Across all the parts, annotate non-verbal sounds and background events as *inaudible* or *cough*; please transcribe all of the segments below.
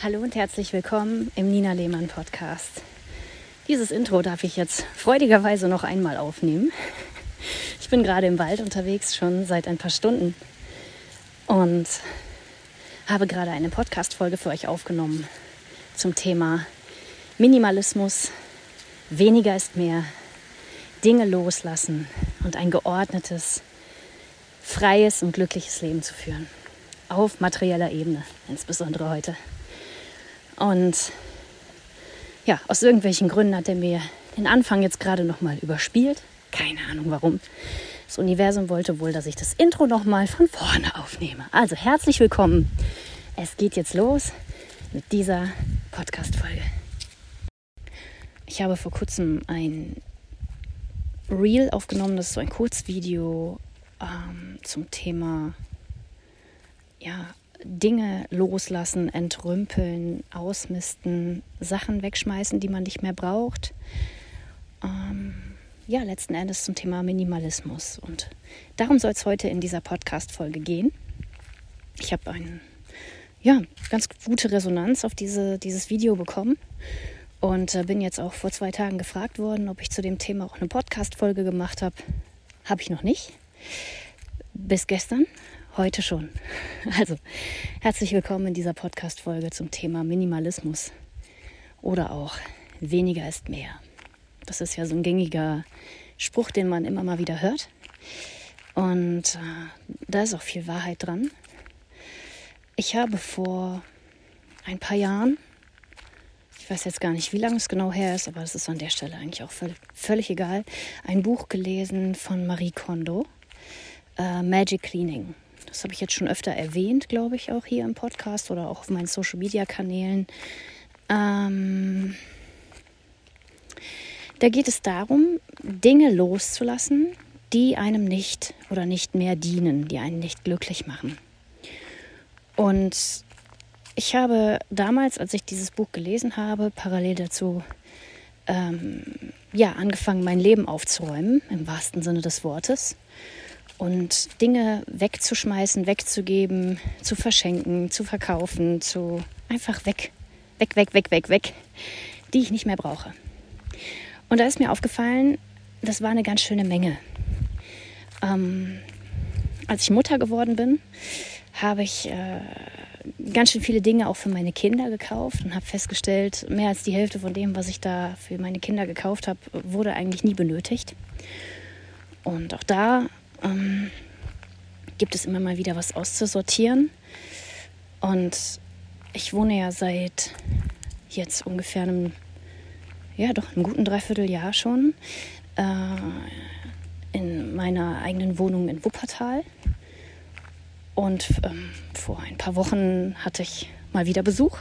Hallo und herzlich willkommen im Nina Lehmann Podcast. Dieses Intro darf ich jetzt freudigerweise noch einmal aufnehmen. Ich bin gerade im Wald unterwegs, schon seit ein paar Stunden und habe gerade eine Podcast-Folge für euch aufgenommen zum Thema Minimalismus, weniger ist mehr, Dinge loslassen und ein geordnetes, freies und glückliches Leben zu führen. Auf materieller Ebene, insbesondere heute. Und ja, aus irgendwelchen Gründen hat er mir den Anfang jetzt gerade nochmal überspielt. Keine Ahnung warum. Das Universum wollte wohl, dass ich das Intro nochmal von vorne aufnehme. Also herzlich willkommen. Es geht jetzt los mit dieser Podcast-Folge. Ich habe vor kurzem ein Reel aufgenommen, das ist so ein Kurzvideo ähm, zum Thema ja, Dinge loslassen, entrümpeln, ausmisten, Sachen wegschmeißen, die man nicht mehr braucht. Ähm, ja, letzten Endes zum Thema Minimalismus. Und darum soll es heute in dieser Podcast-Folge gehen. Ich habe eine ja, ganz gute Resonanz auf diese, dieses Video bekommen und äh, bin jetzt auch vor zwei Tagen gefragt worden, ob ich zu dem Thema auch eine Podcast-Folge gemacht habe. Habe ich noch nicht. Bis gestern Heute schon. Also, herzlich willkommen in dieser Podcast-Folge zum Thema Minimalismus oder auch weniger ist mehr. Das ist ja so ein gängiger Spruch, den man immer mal wieder hört. Und äh, da ist auch viel Wahrheit dran. Ich habe vor ein paar Jahren, ich weiß jetzt gar nicht, wie lange es genau her ist, aber das ist an der Stelle eigentlich auch völlig, völlig egal, ein Buch gelesen von Marie Kondo, äh, Magic Cleaning. Das habe ich jetzt schon öfter erwähnt, glaube ich, auch hier im Podcast oder auch auf meinen Social-Media-Kanälen. Ähm, da geht es darum, Dinge loszulassen, die einem nicht oder nicht mehr dienen, die einen nicht glücklich machen. Und ich habe damals, als ich dieses Buch gelesen habe, parallel dazu ähm, ja, angefangen, mein Leben aufzuräumen, im wahrsten Sinne des Wortes und Dinge wegzuschmeißen, wegzugeben, zu verschenken, zu verkaufen, zu einfach weg, weg, weg, weg, weg, weg, die ich nicht mehr brauche. Und da ist mir aufgefallen, das war eine ganz schöne Menge. Ähm, als ich Mutter geworden bin, habe ich äh, ganz schön viele Dinge auch für meine Kinder gekauft und habe festgestellt, mehr als die Hälfte von dem, was ich da für meine Kinder gekauft habe, wurde eigentlich nie benötigt. Und auch da ähm, gibt es immer mal wieder was auszusortieren. Und ich wohne ja seit jetzt ungefähr einem, ja doch, einem guten Dreivierteljahr schon äh, in meiner eigenen Wohnung in Wuppertal. Und ähm, vor ein paar Wochen hatte ich mal wieder Besuch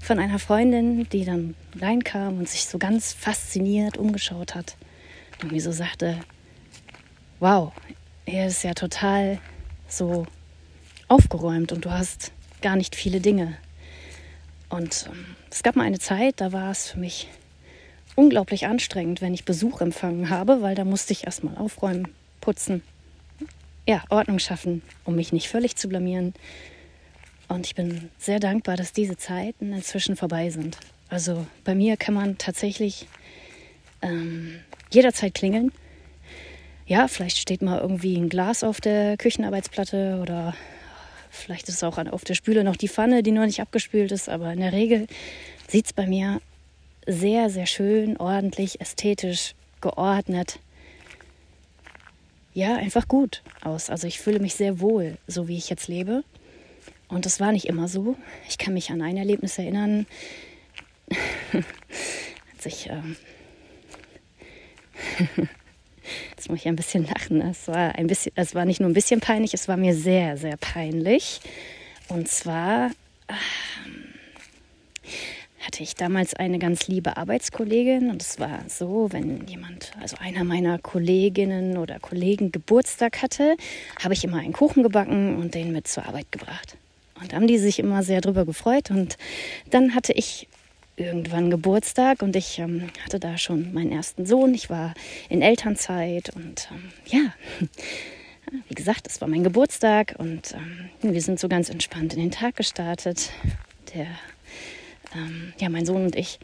von einer Freundin, die dann reinkam und sich so ganz fasziniert umgeschaut hat und mir so sagte, wow, hier ist ja total so aufgeräumt und du hast gar nicht viele Dinge. Und ähm, es gab mal eine Zeit, da war es für mich unglaublich anstrengend, wenn ich Besuch empfangen habe, weil da musste ich erstmal aufräumen, putzen, ja, Ordnung schaffen, um mich nicht völlig zu blamieren. Und ich bin sehr dankbar, dass diese Zeiten inzwischen vorbei sind. Also bei mir kann man tatsächlich ähm, jederzeit klingeln ja, vielleicht steht mal irgendwie ein Glas auf der Küchenarbeitsplatte oder vielleicht ist es auch auf der Spüle noch die Pfanne, die noch nicht abgespült ist. Aber in der Regel sieht es bei mir sehr, sehr schön, ordentlich, ästhetisch, geordnet. Ja, einfach gut aus. Also ich fühle mich sehr wohl, so wie ich jetzt lebe. Und das war nicht immer so. Ich kann mich an ein Erlebnis erinnern, *laughs* als ich ähm, *laughs* Jetzt muss ich ein bisschen lachen. Es war, ein bisschen, es war nicht nur ein bisschen peinlich, es war mir sehr, sehr peinlich. Und zwar ähm, hatte ich damals eine ganz liebe Arbeitskollegin und es war so, wenn jemand, also einer meiner Kolleginnen oder Kollegen Geburtstag hatte, habe ich immer einen Kuchen gebacken und den mit zur Arbeit gebracht. Und haben die sich immer sehr drüber gefreut. Und dann hatte ich irgendwann Geburtstag und ich ähm, hatte da schon meinen ersten Sohn. Ich war in Elternzeit und ähm, ja, *laughs* wie gesagt, es war mein Geburtstag und ähm, wir sind so ganz entspannt in den Tag gestartet. der, ähm, ja, mein Sohn und ich.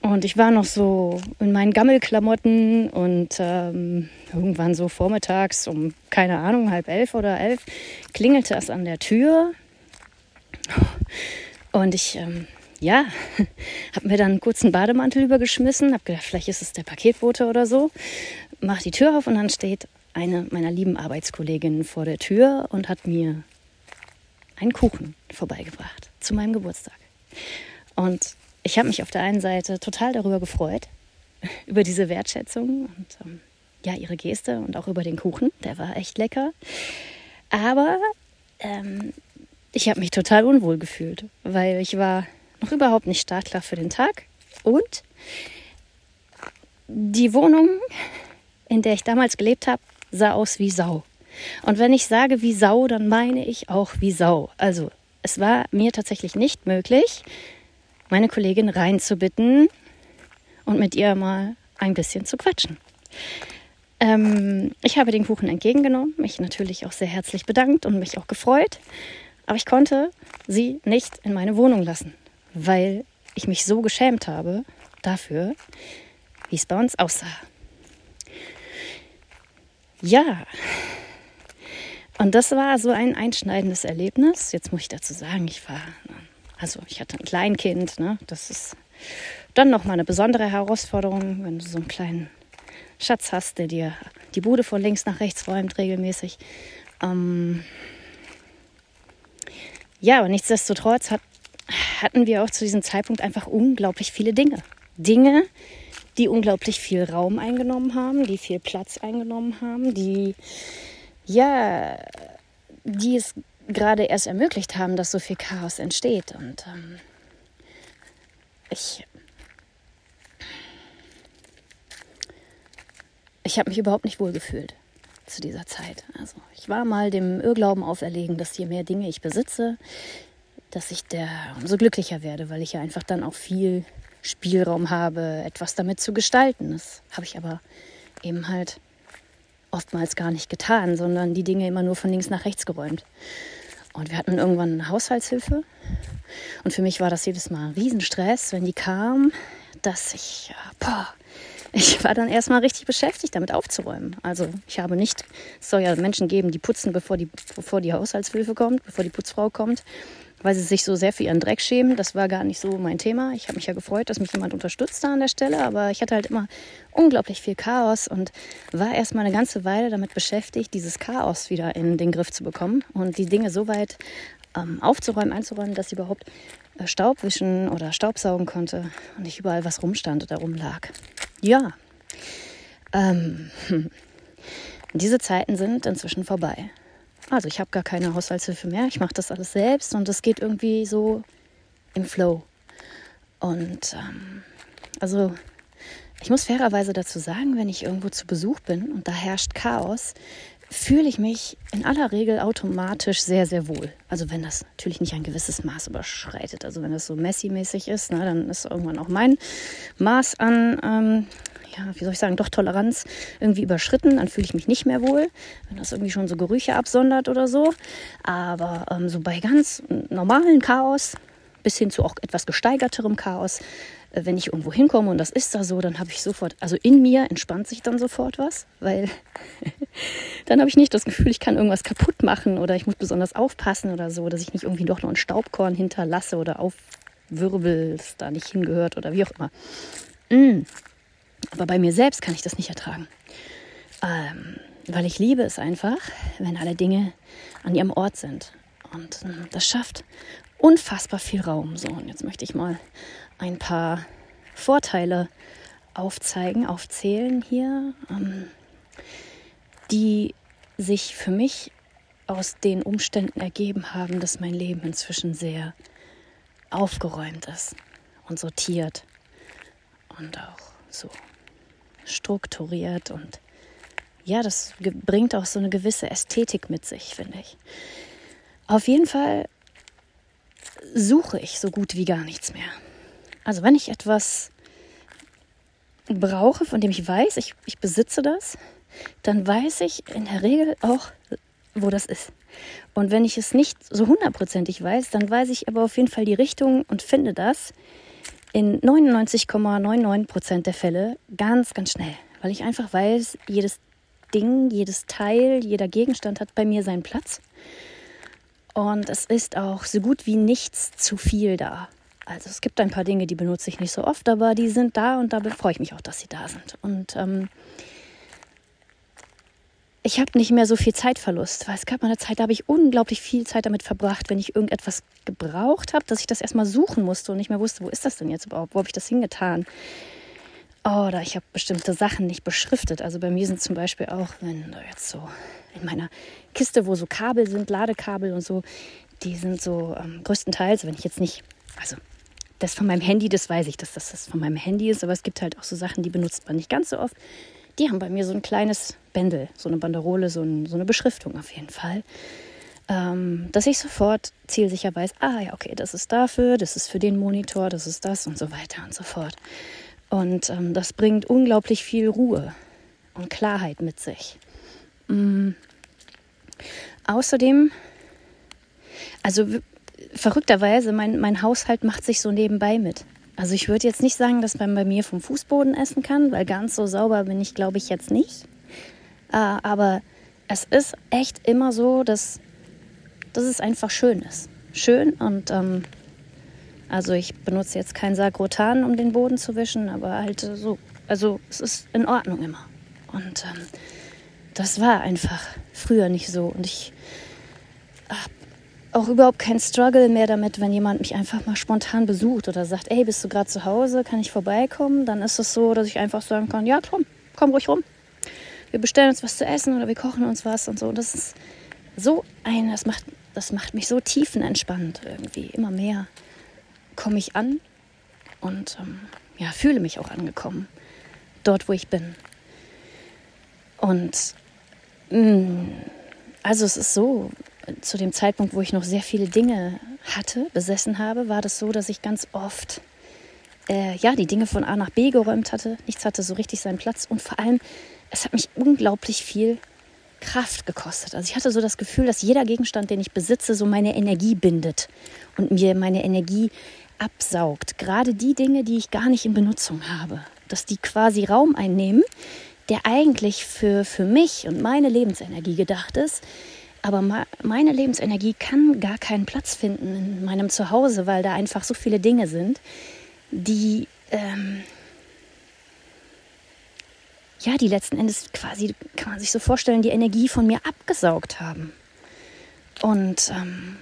Und ich war noch so in meinen Gammelklamotten und ähm, irgendwann so vormittags um, keine Ahnung, halb elf oder elf, klingelte es an der Tür. Und ich, ähm, ja, *laughs* habe mir dann einen kurzen Bademantel übergeschmissen, habe gedacht, vielleicht ist es der Paketbote oder so. Mach die Tür auf und dann steht eine meiner lieben Arbeitskolleginnen vor der Tür und hat mir einen Kuchen vorbeigebracht zu meinem Geburtstag. Und ich habe mich auf der einen Seite total darüber gefreut, *laughs* über diese Wertschätzung und ähm, ja, ihre Geste und auch über den Kuchen. Der war echt lecker. Aber ähm, ich habe mich total unwohl gefühlt, weil ich war noch überhaupt nicht startklar für den Tag und die Wohnung, in der ich damals gelebt habe, sah aus wie Sau. Und wenn ich sage wie Sau, dann meine ich auch wie Sau. Also es war mir tatsächlich nicht möglich, meine Kollegin reinzubitten und mit ihr mal ein bisschen zu quatschen. Ähm, ich habe den Kuchen entgegengenommen, mich natürlich auch sehr herzlich bedankt und mich auch gefreut. Aber ich konnte sie nicht in meine Wohnung lassen, weil ich mich so geschämt habe dafür, wie es bei uns aussah. Ja, und das war so ein einschneidendes Erlebnis. Jetzt muss ich dazu sagen, ich war also ich hatte ein Kleinkind, ne? das ist dann nochmal eine besondere Herausforderung, wenn du so einen kleinen Schatz hast, der dir die Bude von links nach rechts räumt regelmäßig. Ähm ja, aber nichtsdestotrotz hat, hatten wir auch zu diesem Zeitpunkt einfach unglaublich viele Dinge. Dinge, die unglaublich viel Raum eingenommen haben, die viel Platz eingenommen haben, die ja, die es gerade erst ermöglicht haben, dass so viel Chaos entsteht. Und ähm, ich, ich habe mich überhaupt nicht wohl gefühlt zu dieser Zeit. Also ich war mal dem Irrglauben auferlegen, dass je mehr Dinge ich besitze, dass ich der umso glücklicher werde, weil ich ja einfach dann auch viel Spielraum habe, etwas damit zu gestalten. Das habe ich aber eben halt oftmals gar nicht getan, sondern die Dinge immer nur von links nach rechts geräumt. Und wir hatten irgendwann eine Haushaltshilfe. Und für mich war das jedes Mal ein Riesenstress, wenn die kam, dass ich, boah, ich war dann erstmal richtig beschäftigt, damit aufzuräumen. Also ich habe nicht, es soll ja Menschen geben, die putzen, bevor die, bevor die Haushaltshilfe kommt, bevor die Putzfrau kommt weil sie sich so sehr für ihren Dreck schämen. Das war gar nicht so mein Thema. Ich habe mich ja gefreut, dass mich jemand unterstützt da an der Stelle, aber ich hatte halt immer unglaublich viel Chaos und war erst mal eine ganze Weile damit beschäftigt, dieses Chaos wieder in den Griff zu bekommen und die Dinge so weit ähm, aufzuräumen, einzuräumen, dass sie überhaupt äh, Staub wischen oder Staubsaugen konnte und nicht überall was rumstand oder rumlag. Ja. Ähm, *laughs* diese Zeiten sind inzwischen vorbei. Also ich habe gar keine Haushaltshilfe mehr. Ich mache das alles selbst und es geht irgendwie so im Flow. Und ähm, also ich muss fairerweise dazu sagen, wenn ich irgendwo zu Besuch bin und da herrscht Chaos, fühle ich mich in aller Regel automatisch sehr, sehr wohl. Also wenn das natürlich nicht ein gewisses Maß überschreitet. Also wenn das so Messi-mäßig ist, ne, dann ist irgendwann auch mein Maß an ähm, ja, wie soll ich sagen, doch Toleranz irgendwie überschritten. Dann fühle ich mich nicht mehr wohl, wenn das irgendwie schon so Gerüche absondert oder so. Aber ähm, so bei ganz normalen Chaos, bis hin zu auch etwas gesteigerterem Chaos, äh, wenn ich irgendwo hinkomme und das ist da so, dann habe ich sofort, also in mir entspannt sich dann sofort was, weil *laughs* dann habe ich nicht das Gefühl, ich kann irgendwas kaputt machen oder ich muss besonders aufpassen oder so, dass ich nicht irgendwie doch noch ein Staubkorn hinterlasse oder aufwirbel, das da nicht hingehört oder wie auch immer. Mm. Aber bei mir selbst kann ich das nicht ertragen. Ähm, weil ich liebe es einfach, wenn alle Dinge an ihrem Ort sind. Und ähm, das schafft unfassbar viel Raum. So, und jetzt möchte ich mal ein paar Vorteile aufzeigen, aufzählen hier, ähm, die sich für mich aus den Umständen ergeben haben, dass mein Leben inzwischen sehr aufgeräumt ist und sortiert und auch so strukturiert und ja, das bringt auch so eine gewisse Ästhetik mit sich, finde ich. Auf jeden Fall suche ich so gut wie gar nichts mehr. Also wenn ich etwas brauche, von dem ich weiß, ich, ich besitze das, dann weiß ich in der Regel auch, wo das ist. Und wenn ich es nicht so hundertprozentig weiß, dann weiß ich aber auf jeden Fall die Richtung und finde das in 99,99 Prozent der Fälle ganz, ganz schnell. Weil ich einfach weiß, jedes Ding, jedes Teil, jeder Gegenstand hat bei mir seinen Platz. Und es ist auch so gut wie nichts zu viel da. Also es gibt ein paar Dinge, die benutze ich nicht so oft, aber die sind da und da freue ich mich auch, dass sie da sind. Und ähm, ich habe nicht mehr so viel Zeitverlust, weil es gab mal eine Zeit, da habe ich unglaublich viel Zeit damit verbracht, wenn ich irgendetwas gebraucht habe, dass ich das erstmal suchen musste und nicht mehr wusste, wo ist das denn jetzt überhaupt, wo habe ich das hingetan. Oder ich habe bestimmte Sachen nicht beschriftet. Also bei mir sind zum Beispiel auch, wenn du jetzt so in meiner Kiste, wo so Kabel sind, Ladekabel und so, die sind so ähm, größtenteils, wenn ich jetzt nicht, also das von meinem Handy, das weiß ich, dass das, das von meinem Handy ist, aber es gibt halt auch so Sachen, die benutzt man nicht ganz so oft. Die haben bei mir so ein kleines Bändel, so eine Banderole, so, ein, so eine Beschriftung auf jeden Fall. Ähm, dass ich sofort zielsicher weiß, ah ja, okay, das ist dafür, das ist für den Monitor, das ist das und so weiter und so fort. Und ähm, das bringt unglaublich viel Ruhe und Klarheit mit sich. Mhm. Außerdem, also verrückterweise, mein, mein Haushalt macht sich so nebenbei mit. Also ich würde jetzt nicht sagen, dass man bei mir vom Fußboden essen kann, weil ganz so sauber bin ich, glaube ich, jetzt nicht. Äh, aber es ist echt immer so, dass, dass es einfach schön ist. Schön und ähm, also ich benutze jetzt kein Sagrotan, um den Boden zu wischen, aber halt so, also es ist in Ordnung immer. Und ähm, das war einfach früher nicht so. Und ich habe auch überhaupt keinen Struggle mehr damit, wenn jemand mich einfach mal spontan besucht oder sagt, ey, bist du gerade zu Hause, kann ich vorbeikommen? Dann ist es so, dass ich einfach sagen kann, ja, komm, komm ruhig rum. Wir bestellen uns was zu essen oder wir kochen uns was und so. Und das ist so ein, das macht, das macht mich so tiefenentspannt irgendwie, immer mehr komme ich an und ähm, ja, fühle mich auch angekommen, dort, wo ich bin. Und mh, mm, also es ist so, zu dem Zeitpunkt, wo ich noch sehr viele Dinge hatte, besessen habe, war das so, dass ich ganz oft äh, ja, die Dinge von A nach B geräumt hatte. Nichts hatte so richtig seinen Platz und vor allem, es hat mich unglaublich viel Kraft gekostet. Also ich hatte so das Gefühl, dass jeder Gegenstand, den ich besitze, so meine Energie bindet und mir meine Energie absaugt. Gerade die Dinge, die ich gar nicht in Benutzung habe, dass die quasi Raum einnehmen, der eigentlich für, für mich und meine Lebensenergie gedacht ist. Aber meine Lebensenergie kann gar keinen Platz finden in meinem Zuhause, weil da einfach so viele Dinge sind, die, ähm, ja, die letzten Endes quasi, kann man sich so vorstellen, die Energie von mir abgesaugt haben. Und ähm,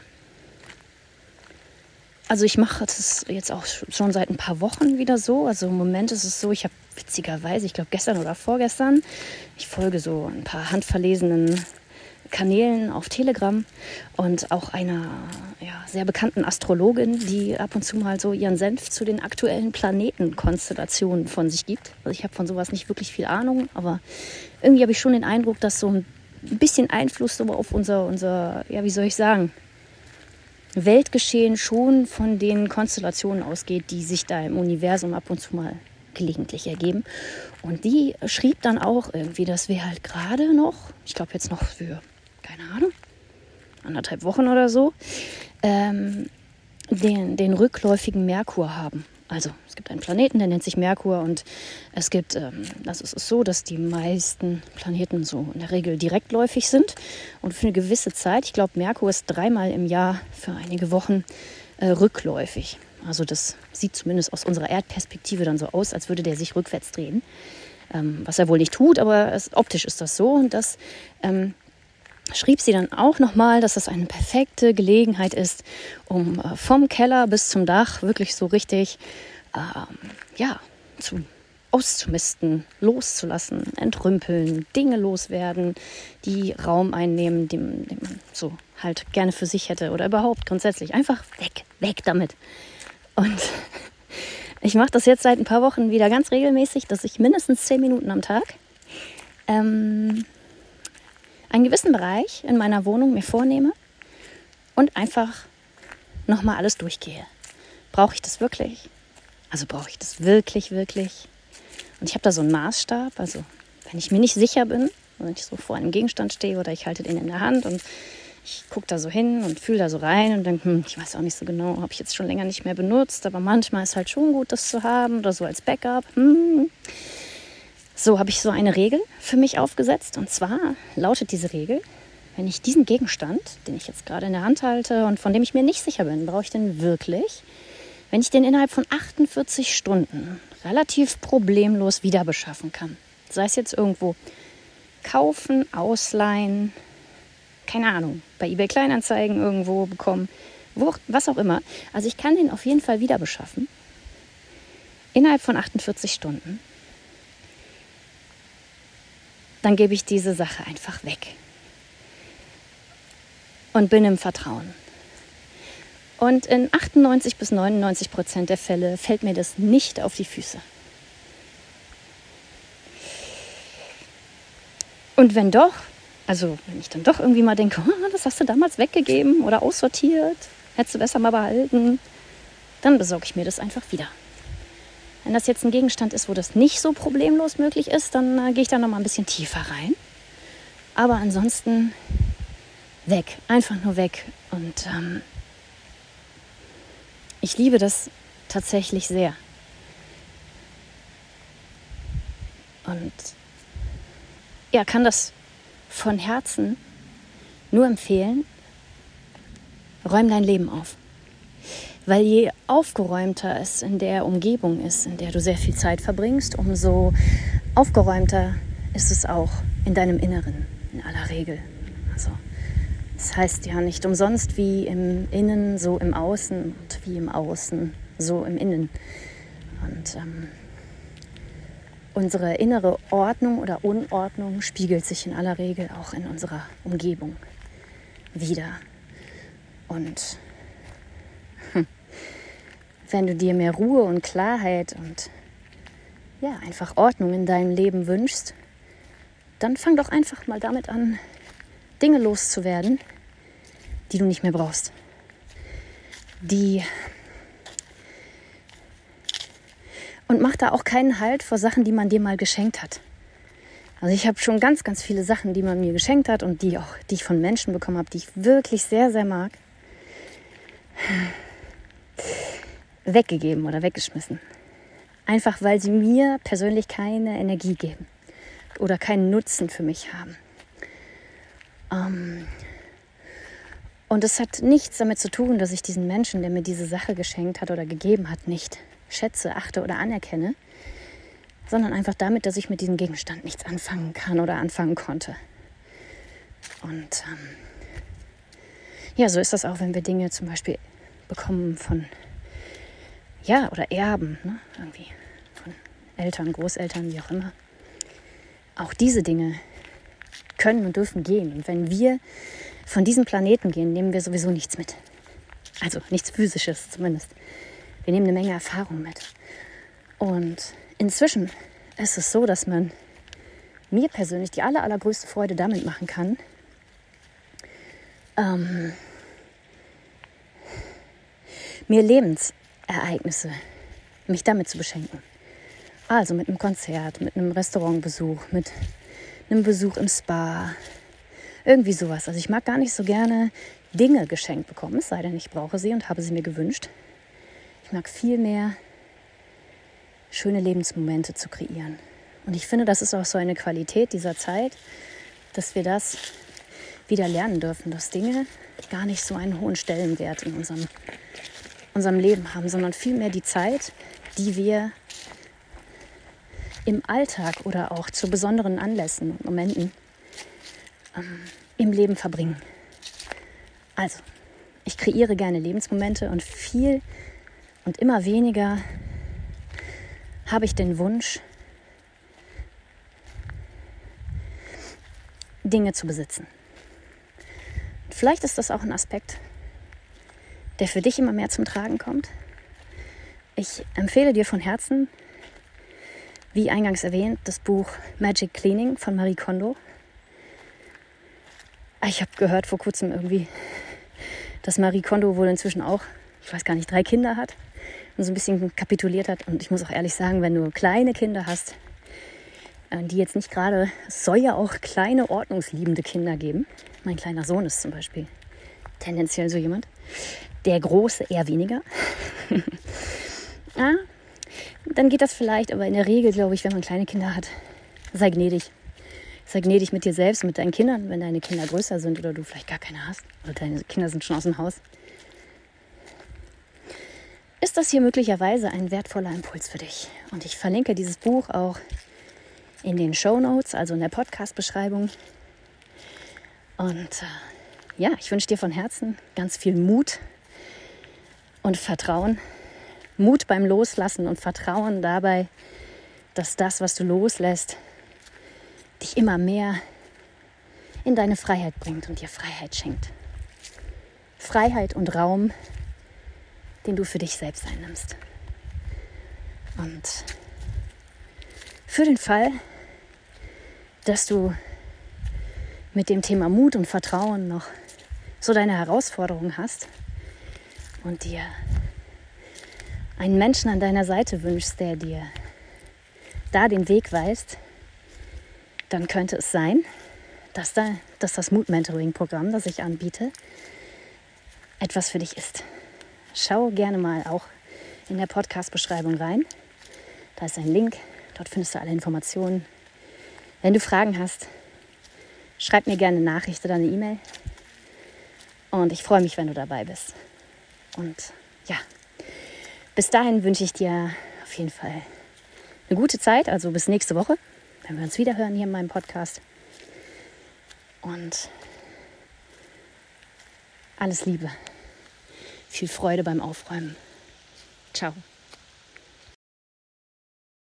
also ich mache das jetzt auch schon seit ein paar Wochen wieder so. Also im Moment ist es so, ich habe witzigerweise, ich glaube gestern oder vorgestern, ich folge so ein paar handverlesenen Kanälen auf Telegram und auch einer ja, sehr bekannten Astrologin, die ab und zu mal so ihren Senf zu den aktuellen Planetenkonstellationen von sich gibt. Also ich habe von sowas nicht wirklich viel Ahnung, aber irgendwie habe ich schon den Eindruck, dass so ein bisschen Einfluss auf unser, unser, ja, wie soll ich sagen, Weltgeschehen schon von den Konstellationen ausgeht, die sich da im Universum ab und zu mal gelegentlich ergeben. Und die schrieb dann auch irgendwie, dass wir halt gerade noch, ich glaube jetzt noch für, keine Ahnung, anderthalb Wochen oder so, ähm, den, den rückläufigen Merkur haben. Also es gibt einen Planeten, der nennt sich Merkur und es gibt, ähm, das ist so, dass die meisten Planeten so in der Regel direktläufig sind und für eine gewisse Zeit, ich glaube Merkur ist dreimal im Jahr für einige Wochen äh, rückläufig. Also das sieht zumindest aus unserer Erdperspektive dann so aus, als würde der sich rückwärts drehen. Ähm, was er wohl nicht tut, aber optisch ist das so und das ähm, schrieb sie dann auch nochmal, dass das eine perfekte Gelegenheit ist, um äh, vom Keller bis zum Dach wirklich so richtig, ähm, ja, zu auszumisten, loszulassen, entrümpeln, Dinge loswerden, die Raum einnehmen, den, den man so halt gerne für sich hätte oder überhaupt grundsätzlich einfach weg, weg damit. Und *laughs* ich mache das jetzt seit ein paar Wochen wieder ganz regelmäßig, dass ich mindestens zehn Minuten am Tag ähm, einen gewissen Bereich in meiner Wohnung mir vornehme und einfach nochmal alles durchgehe. Brauche ich das wirklich? Also brauche ich das wirklich, wirklich? Und ich habe da so einen Maßstab. Also wenn ich mir nicht sicher bin, Wenn ich so vor einem Gegenstand stehe oder ich halte den in der Hand und ich gucke da so hin und fühle da so rein und denke, hm, ich weiß auch nicht so genau, habe ich jetzt schon länger nicht mehr benutzt, aber manchmal ist halt schon gut, das zu haben oder so als Backup. Hm. So habe ich so eine Regel für mich aufgesetzt und zwar lautet diese Regel, wenn ich diesen Gegenstand, den ich jetzt gerade in der Hand halte und von dem ich mir nicht sicher bin, brauche ich den wirklich, wenn ich den innerhalb von 48 Stunden relativ problemlos wieder beschaffen kann, sei es jetzt irgendwo kaufen, ausleihen, keine Ahnung, bei eBay Kleinanzeigen irgendwo bekommen, wo, was auch immer. Also ich kann den auf jeden Fall wieder beschaffen. Innerhalb von 48 Stunden. Dann gebe ich diese Sache einfach weg. Und bin im Vertrauen. Und in 98 bis 99 Prozent der Fälle fällt mir das nicht auf die Füße. Und wenn doch, also wenn ich dann doch irgendwie mal denke, oh, das hast du damals weggegeben oder aussortiert, hättest du besser mal behalten, dann besorge ich mir das einfach wieder. Wenn das jetzt ein Gegenstand ist, wo das nicht so problemlos möglich ist, dann äh, gehe ich da noch mal ein bisschen tiefer rein. Aber ansonsten weg, einfach nur weg. Und ähm, ich liebe das tatsächlich sehr. Und ja, kann das von Herzen nur empfehlen, räum dein Leben auf. Weil je aufgeräumter es in der Umgebung ist, in der du sehr viel Zeit verbringst, umso aufgeräumter ist es auch in deinem Inneren, in aller Regel. Also, das heißt ja nicht umsonst wie im Innen, so im Außen und wie im Außen, so im Innen. Und ähm, unsere innere Ordnung oder Unordnung spiegelt sich in aller Regel auch in unserer Umgebung wieder. Und wenn du dir mehr Ruhe und Klarheit und ja, einfach Ordnung in deinem Leben wünschst, dann fang doch einfach mal damit an, Dinge loszuwerden, die du nicht mehr brauchst. Die und mach da auch keinen Halt vor Sachen, die man dir mal geschenkt hat. Also ich habe schon ganz, ganz viele Sachen, die man mir geschenkt hat und die auch, die ich von Menschen bekommen habe, die ich wirklich sehr, sehr mag, weggegeben oder weggeschmissen. Einfach weil sie mir persönlich keine Energie geben oder keinen Nutzen für mich haben. Ähm und es hat nichts damit zu tun, dass ich diesen Menschen, der mir diese Sache geschenkt hat oder gegeben hat, nicht schätze, achte oder anerkenne, sondern einfach damit, dass ich mit diesem Gegenstand nichts anfangen kann oder anfangen konnte. Und ähm, ja, so ist das auch, wenn wir Dinge zum Beispiel bekommen von, ja, oder erben, ne? irgendwie von Eltern, Großeltern, wie auch immer. Auch diese Dinge können und dürfen gehen. Und wenn wir von diesem Planeten gehen, nehmen wir sowieso nichts mit. Also nichts Physisches zumindest. Wir nehmen eine Menge Erfahrung mit. Und inzwischen ist es so, dass man mir persönlich die aller, allergrößte Freude damit machen kann, ähm, mir Lebensereignisse, mich damit zu beschenken. Also mit einem Konzert, mit einem Restaurantbesuch, mit einem Besuch im Spa, irgendwie sowas. Also ich mag gar nicht so gerne Dinge geschenkt bekommen, es sei denn, ich brauche sie und habe sie mir gewünscht. Ich mag viel mehr schöne Lebensmomente zu kreieren. Und ich finde, das ist auch so eine Qualität dieser Zeit, dass wir das wieder lernen dürfen, dass Dinge gar nicht so einen hohen Stellenwert in unserem, unserem Leben haben, sondern vielmehr die Zeit, die wir im Alltag oder auch zu besonderen Anlässen und Momenten ähm, im Leben verbringen. Also, ich kreiere gerne Lebensmomente und viel und immer weniger habe ich den Wunsch, Dinge zu besitzen. Vielleicht ist das auch ein Aspekt, der für dich immer mehr zum Tragen kommt. Ich empfehle dir von Herzen, wie eingangs erwähnt, das Buch Magic Cleaning von Marie Kondo. Ich habe gehört vor kurzem irgendwie, dass Marie Kondo wohl inzwischen auch, ich weiß gar nicht, drei Kinder hat und so ein bisschen kapituliert hat. Und ich muss auch ehrlich sagen, wenn du kleine Kinder hast, äh, die jetzt nicht gerade, es soll ja auch kleine, ordnungsliebende Kinder geben. Mein kleiner Sohn ist zum Beispiel tendenziell so jemand. Der große eher weniger. *laughs* ja, dann geht das vielleicht, aber in der Regel glaube ich, wenn man kleine Kinder hat, sei gnädig. Sei gnädig mit dir selbst, mit deinen Kindern, wenn deine Kinder größer sind oder du vielleicht gar keine hast oder deine Kinder sind schon aus dem Haus. Ist das hier möglicherweise ein wertvoller Impuls für dich? Und ich verlinke dieses Buch auch in den Show Notes, also in der Podcast-Beschreibung. Und äh, ja, ich wünsche dir von Herzen ganz viel Mut und Vertrauen. Mut beim Loslassen und Vertrauen dabei, dass das, was du loslässt, dich immer mehr in deine Freiheit bringt und dir Freiheit schenkt. Freiheit und Raum, den du für dich selbst einnimmst. Und für den Fall, dass du mit dem Thema Mut und Vertrauen noch so deine Herausforderungen hast und dir einen Menschen an deiner Seite wünschst, der dir da den Weg weist, dann könnte es sein, dass, da, dass das Mood-Mentoring-Programm, das ich anbiete, etwas für dich ist. Schau gerne mal auch in der Podcast-Beschreibung rein. Da ist ein Link, dort findest du alle Informationen. Wenn du Fragen hast, schreib mir gerne eine Nachricht oder eine E-Mail. Und ich freue mich, wenn du dabei bist. Und ja, bis dahin wünsche ich dir auf jeden Fall eine gute Zeit, also bis nächste Woche wenn wir uns wieder hören hier in meinem Podcast. Und alles Liebe. Viel Freude beim Aufräumen. Ciao.